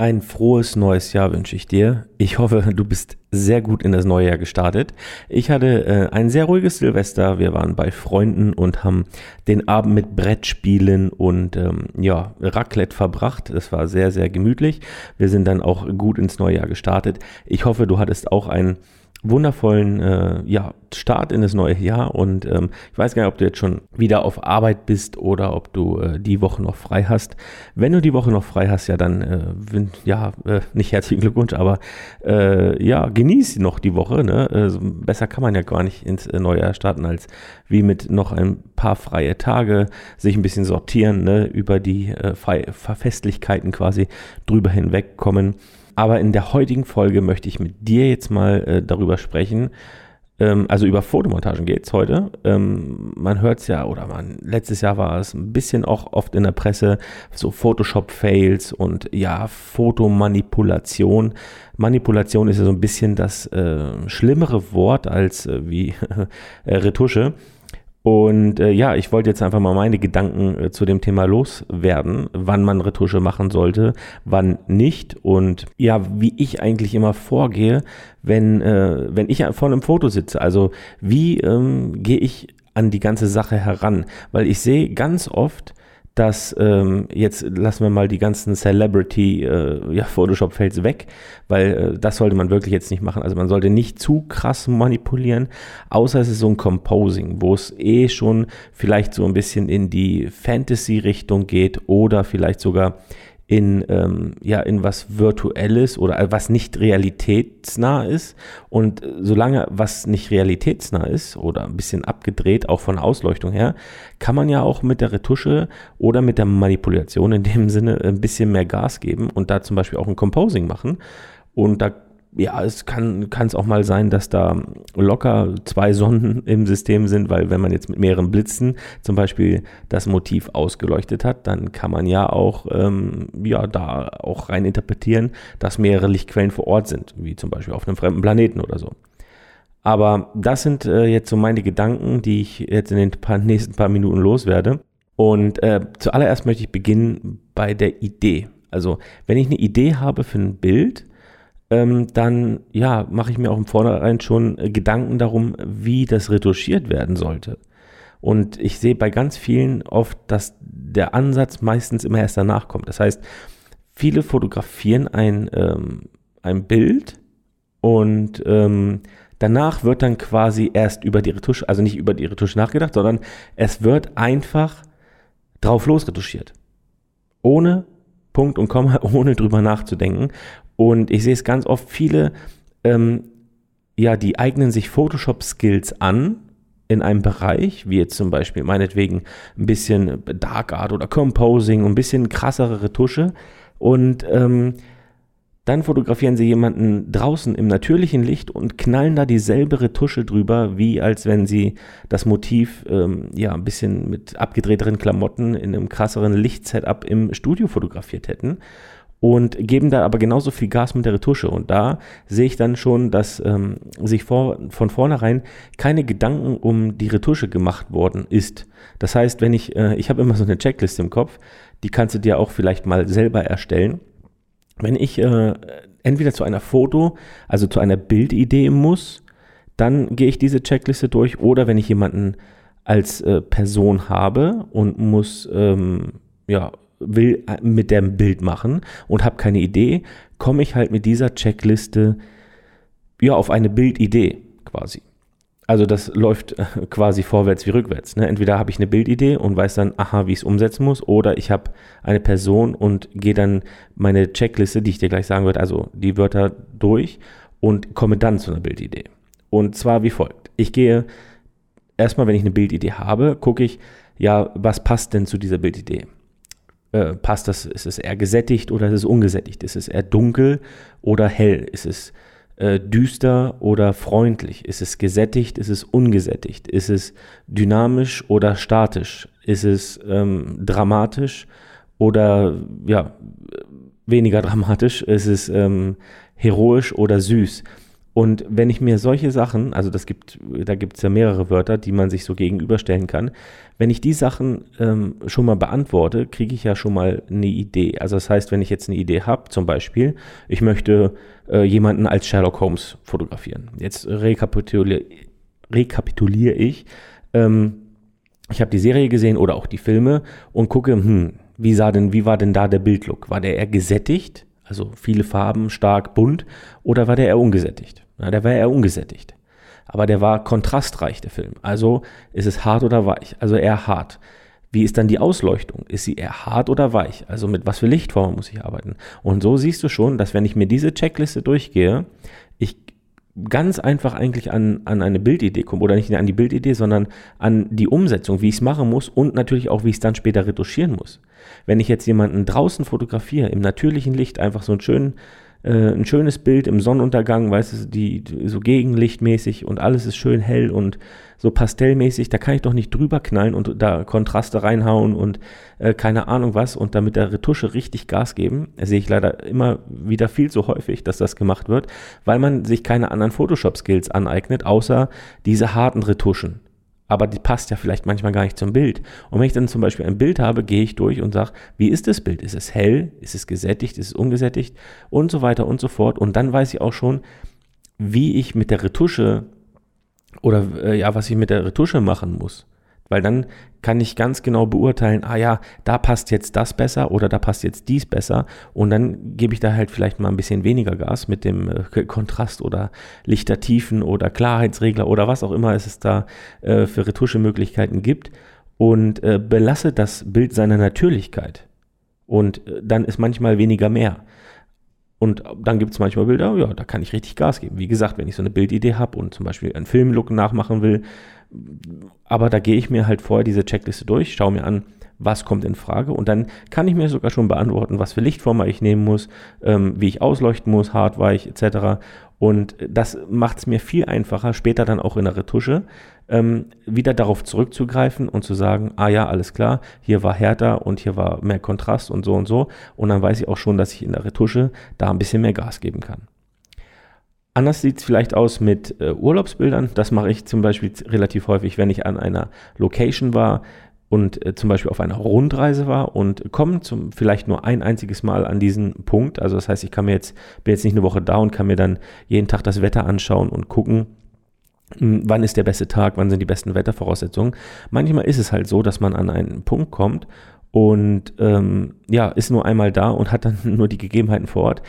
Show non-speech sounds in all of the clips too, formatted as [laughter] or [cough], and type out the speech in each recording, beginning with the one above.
Ein frohes neues Jahr wünsche ich dir. Ich hoffe, du bist sehr gut in das neue Jahr gestartet. Ich hatte äh, ein sehr ruhiges Silvester. Wir waren bei Freunden und haben den Abend mit Brettspielen und ähm, ja, Raclette verbracht. Das war sehr, sehr gemütlich. Wir sind dann auch gut ins neue Jahr gestartet. Ich hoffe, du hattest auch ein wundervollen äh, ja, Start in das neue Jahr und ähm, ich weiß gar nicht, ob du jetzt schon wieder auf Arbeit bist oder ob du äh, die Woche noch frei hast. Wenn du die Woche noch frei hast, ja dann, äh, ja, äh, nicht herzlichen Glückwunsch, aber äh, ja, genieß noch die Woche. Ne? Äh, besser kann man ja gar nicht ins äh, neue Jahr starten, als wie mit noch ein paar freie Tage, sich ein bisschen sortieren, ne? über die äh, Festlichkeiten quasi drüber hinwegkommen. Aber in der heutigen Folge möchte ich mit dir jetzt mal äh, darüber sprechen. Ähm, also über Fotomontagen geht es heute. Ähm, man hört es ja, oder man, letztes Jahr war es ein bisschen auch oft in der Presse, so Photoshop-Fails und ja, Fotomanipulation. Manipulation ist ja so ein bisschen das äh, schlimmere Wort als äh, wie [laughs] äh, Retusche. Und äh, ja, ich wollte jetzt einfach mal meine Gedanken äh, zu dem Thema loswerden, wann man Retusche machen sollte, wann nicht und ja, wie ich eigentlich immer vorgehe, wenn, äh, wenn ich vor einem Foto sitze. Also wie ähm, gehe ich an die ganze Sache heran? Weil ich sehe ganz oft, dass ähm, jetzt lassen wir mal die ganzen Celebrity äh, ja, Photoshop-Fails weg, weil äh, das sollte man wirklich jetzt nicht machen. Also man sollte nicht zu krass manipulieren, außer es ist so ein Composing, wo es eh schon vielleicht so ein bisschen in die Fantasy-Richtung geht oder vielleicht sogar in, ähm, ja, in was Virtuelles oder was nicht realitätsnah ist. Und solange was nicht realitätsnah ist oder ein bisschen abgedreht, auch von Ausleuchtung her, kann man ja auch mit der Retusche oder mit der Manipulation in dem Sinne ein bisschen mehr Gas geben und da zum Beispiel auch ein Composing machen. Und da ja, es kann es auch mal sein, dass da locker zwei Sonnen im System sind, weil wenn man jetzt mit mehreren Blitzen zum Beispiel das Motiv ausgeleuchtet hat, dann kann man ja auch ähm, ja da auch rein interpretieren, dass mehrere Lichtquellen vor Ort sind, wie zum Beispiel auf einem fremden Planeten oder so. Aber das sind äh, jetzt so meine Gedanken, die ich jetzt in den paar, nächsten paar Minuten loswerde. Und äh, zuallererst möchte ich beginnen bei der Idee. Also wenn ich eine Idee habe für ein Bild, ähm, dann ja, mache ich mir auch im Vornherein schon äh, Gedanken darum, wie das retuschiert werden sollte. Und ich sehe bei ganz vielen oft, dass der Ansatz meistens immer erst danach kommt. Das heißt, viele fotografieren ein, ähm, ein Bild und ähm, danach wird dann quasi erst über die Retusche, also nicht über die Retusche nachgedacht, sondern es wird einfach drauf losretuschiert. Ohne Punkt und Komma, [laughs] ohne drüber nachzudenken. Und ich sehe es ganz oft, viele, ähm, ja, die eignen sich Photoshop-Skills an in einem Bereich, wie jetzt zum Beispiel meinetwegen ein bisschen Dark Art oder Composing, ein bisschen krassere Retusche. Und ähm, dann fotografieren sie jemanden draußen im natürlichen Licht und knallen da dieselbe Retusche drüber, wie als wenn sie das Motiv ähm, ja ein bisschen mit abgedrehteren Klamotten in einem krasseren Lichtsetup im Studio fotografiert hätten und geben da aber genauso viel Gas mit der Retusche. Und da sehe ich dann schon, dass ähm, sich vor, von vornherein keine Gedanken um die Retusche gemacht worden ist. Das heißt, wenn ich, äh, ich habe immer so eine Checkliste im Kopf, die kannst du dir auch vielleicht mal selber erstellen. Wenn ich äh, entweder zu einer Foto, also zu einer Bildidee muss, dann gehe ich diese Checkliste durch. Oder wenn ich jemanden als äh, Person habe und muss ähm, ja will äh, mit dem Bild machen und habe keine Idee, komme ich halt mit dieser Checkliste ja auf eine Bildidee quasi. Also das läuft äh, quasi vorwärts wie rückwärts. Ne? Entweder habe ich eine Bildidee und weiß dann, aha, wie ich es umsetzen muss, oder ich habe eine Person und gehe dann meine Checkliste, die ich dir gleich sagen werde, also die Wörter durch und komme dann zu einer Bildidee. Und zwar wie folgt. Ich gehe erstmal, wenn ich eine Bildidee habe, gucke ich, ja, was passt denn zu dieser Bildidee? Äh, passt das, ist es eher gesättigt oder ist es ungesättigt? Ist es eher dunkel oder hell? Ist es äh, düster oder freundlich? Ist es gesättigt? Ist es ungesättigt? Ist es dynamisch oder statisch? Ist es ähm, dramatisch oder ja, weniger [laughs] dramatisch? Ist es ähm, heroisch oder süß? Und wenn ich mir solche Sachen, also das gibt, da gibt es ja mehrere Wörter, die man sich so gegenüberstellen kann, wenn ich die Sachen ähm, schon mal beantworte, kriege ich ja schon mal eine Idee. Also das heißt, wenn ich jetzt eine Idee habe, zum Beispiel, ich möchte äh, jemanden als Sherlock Holmes fotografieren. Jetzt rekapituliere rekapitulier ich, ähm, ich habe die Serie gesehen oder auch die Filme und gucke, hm, wie sah denn, wie war denn da der Bildlook? War der eher gesättigt? Also viele Farben, stark, bunt, oder war der eher ungesättigt? Na, der war eher ungesättigt. Aber der war kontrastreich, der Film. Also ist es hart oder weich? Also eher hart. Wie ist dann die Ausleuchtung? Ist sie eher hart oder weich? Also mit was für Lichtformen muss ich arbeiten? Und so siehst du schon, dass wenn ich mir diese Checkliste durchgehe, ich ganz einfach eigentlich an, an eine Bildidee komme. Oder nicht an die Bildidee, sondern an die Umsetzung, wie ich es machen muss und natürlich auch, wie ich es dann später retuschieren muss. Wenn ich jetzt jemanden draußen fotografiere, im natürlichen Licht, einfach so einen schönen äh, ein schönes Bild im Sonnenuntergang, weißt du, die, so gegenlichtmäßig und alles ist schön hell und so pastellmäßig, da kann ich doch nicht drüber knallen und da Kontraste reinhauen und äh, keine Ahnung was und damit der Retusche richtig Gas geben. Sehe ich leider immer wieder viel zu häufig, dass das gemacht wird, weil man sich keine anderen Photoshop-Skills aneignet, außer diese harten Retuschen aber die passt ja vielleicht manchmal gar nicht zum Bild. Und wenn ich dann zum Beispiel ein Bild habe, gehe ich durch und sage, wie ist das Bild? Ist es hell? Ist es gesättigt? Ist es ungesättigt? Und so weiter und so fort. Und dann weiß ich auch schon, wie ich mit der Retusche oder äh, ja, was ich mit der Retusche machen muss. Weil dann kann ich ganz genau beurteilen, ah ja, da passt jetzt das besser oder da passt jetzt dies besser. Und dann gebe ich da halt vielleicht mal ein bisschen weniger Gas mit dem äh, Kontrast oder Lichtertiefen oder Klarheitsregler oder was auch immer es da äh, für Retuschemöglichkeiten gibt und äh, belasse das Bild seiner Natürlichkeit. Und äh, dann ist manchmal weniger mehr. Und dann gibt es manchmal Bilder, ja, da kann ich richtig Gas geben. Wie gesagt, wenn ich so eine Bildidee habe und zum Beispiel einen Filmlook nachmachen will, aber da gehe ich mir halt vorher diese Checkliste durch, schaue mir an, was kommt in Frage und dann kann ich mir sogar schon beantworten, was für Lichtformer ich nehmen muss, ähm, wie ich ausleuchten muss, hart, weich etc. Und das macht es mir viel einfacher, später dann auch in der Retusche ähm, wieder darauf zurückzugreifen und zu sagen, ah ja, alles klar, hier war härter und hier war mehr Kontrast und so und so. Und dann weiß ich auch schon, dass ich in der Retusche da ein bisschen mehr Gas geben kann. Anders sieht es vielleicht aus mit äh, Urlaubsbildern. Das mache ich zum Beispiel relativ häufig, wenn ich an einer Location war und äh, zum Beispiel auf einer Rundreise war und komme zum vielleicht nur ein einziges Mal an diesen Punkt. Also das heißt, ich kann mir jetzt bin jetzt nicht eine Woche da und kann mir dann jeden Tag das Wetter anschauen und gucken, hm, wann ist der beste Tag, wann sind die besten Wettervoraussetzungen. Manchmal ist es halt so, dass man an einen Punkt kommt und ähm, ja, ist nur einmal da und hat dann [laughs] nur die Gegebenheiten vor Ort.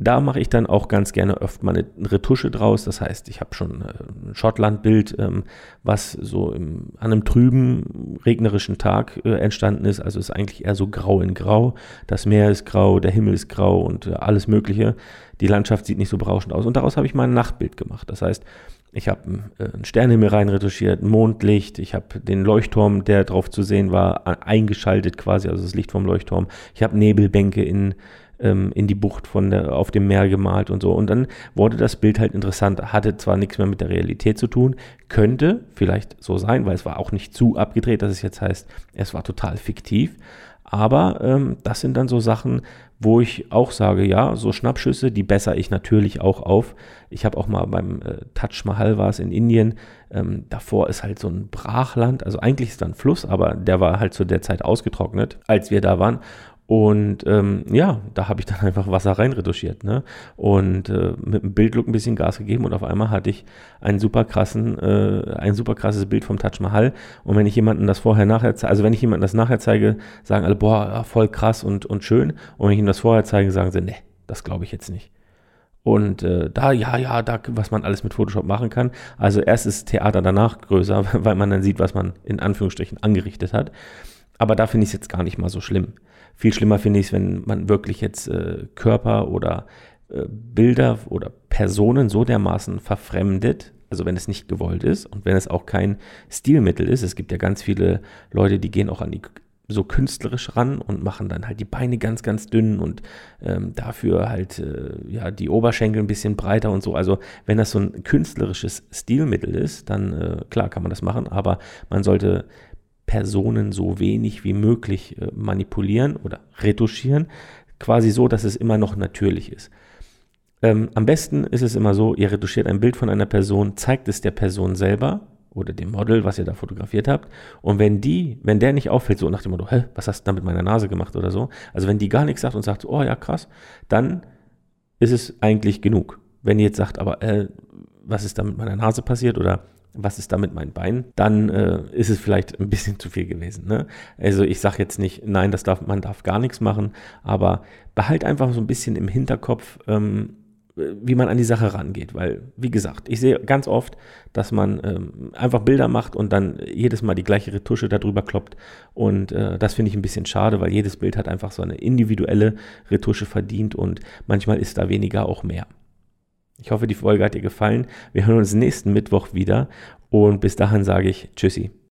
Da mache ich dann auch ganz gerne öfter mal eine Retusche draus. Das heißt, ich habe schon äh, ein Schottland-Bild, ähm, was so an einem trüben, regnerischen Tag äh, entstanden ist. Also ist eigentlich eher so grau in grau. Das Meer ist grau, der Himmel ist grau und äh, alles Mögliche. Die Landschaft sieht nicht so berauschend aus. Und daraus habe ich mal ein Nachtbild gemacht. Das heißt, ich habe einen Sternenhimmel rein retuschiert, Mondlicht, ich habe den Leuchtturm, der drauf zu sehen war, eingeschaltet quasi, also das Licht vom Leuchtturm. Ich habe Nebelbänke in ähm, in die Bucht von der, auf dem Meer gemalt und so. Und dann wurde das Bild halt interessant. Hatte zwar nichts mehr mit der Realität zu tun, könnte vielleicht so sein, weil es war auch nicht zu abgedreht, dass es jetzt heißt, es war total fiktiv. Aber ähm, das sind dann so Sachen, wo ich auch sage, ja, so Schnappschüsse, die bessere ich natürlich auch auf. Ich habe auch mal beim äh, Taj Mahal war es in Indien. Ähm, davor ist halt so ein Brachland, also eigentlich ist da ein Fluss, aber der war halt zu der Zeit ausgetrocknet, als wir da waren. Und ähm, ja, da habe ich dann [laughs] einfach Wasser reinretuschiert, ne? Und äh, mit dem Bildlook ein bisschen Gas gegeben und auf einmal hatte ich einen super krassen, äh, ein super krasses Bild vom Taj Mahal. Und wenn ich jemanden das vorher nachher zeige, also wenn ich jemanden das nachher zeige, sagen alle, boah, voll krass und, und schön. Und wenn ich ihm das vorher zeige, sagen sie, ne, das glaube ich jetzt nicht. Und äh, da, ja, ja, da, was man alles mit Photoshop machen kann. Also erst ist Theater danach größer, [laughs] weil man dann sieht, was man in Anführungsstrichen angerichtet hat. Aber da finde ich es jetzt gar nicht mal so schlimm. Viel schlimmer finde ich es, wenn man wirklich jetzt äh, Körper oder äh, Bilder oder Personen so dermaßen verfremdet, also wenn es nicht gewollt ist und wenn es auch kein Stilmittel ist. Es gibt ja ganz viele Leute, die gehen auch an die so künstlerisch ran und machen dann halt die Beine ganz, ganz dünn und ähm, dafür halt äh, ja die Oberschenkel ein bisschen breiter und so. Also wenn das so ein künstlerisches Stilmittel ist, dann äh, klar kann man das machen, aber man sollte Personen so wenig wie möglich äh, manipulieren oder retuschieren, quasi so, dass es immer noch natürlich ist. Ähm, am besten ist es immer so, ihr retuschiert ein Bild von einer Person, zeigt es der Person selber oder dem Model, was ihr da fotografiert habt. Und wenn die, wenn der nicht auffällt, so nach dem Motto, hä, was hast du da mit meiner Nase gemacht oder so, also wenn die gar nichts sagt und sagt, oh ja, krass, dann ist es eigentlich genug. Wenn ihr jetzt sagt, aber äh, was ist da mit meiner Nase passiert oder was ist da mit meinen Beinen, dann äh, ist es vielleicht ein bisschen zu viel gewesen. Ne? Also ich sage jetzt nicht, nein, das darf, man darf gar nichts machen, aber behalt einfach so ein bisschen im Hinterkopf, ähm, wie man an die Sache rangeht. Weil, wie gesagt, ich sehe ganz oft, dass man ähm, einfach Bilder macht und dann jedes Mal die gleiche Retusche darüber kloppt. Und äh, das finde ich ein bisschen schade, weil jedes Bild hat einfach so eine individuelle Retusche verdient und manchmal ist da weniger auch mehr. Ich hoffe, die Folge hat dir gefallen. Wir hören uns nächsten Mittwoch wieder und bis dahin sage ich Tschüssi.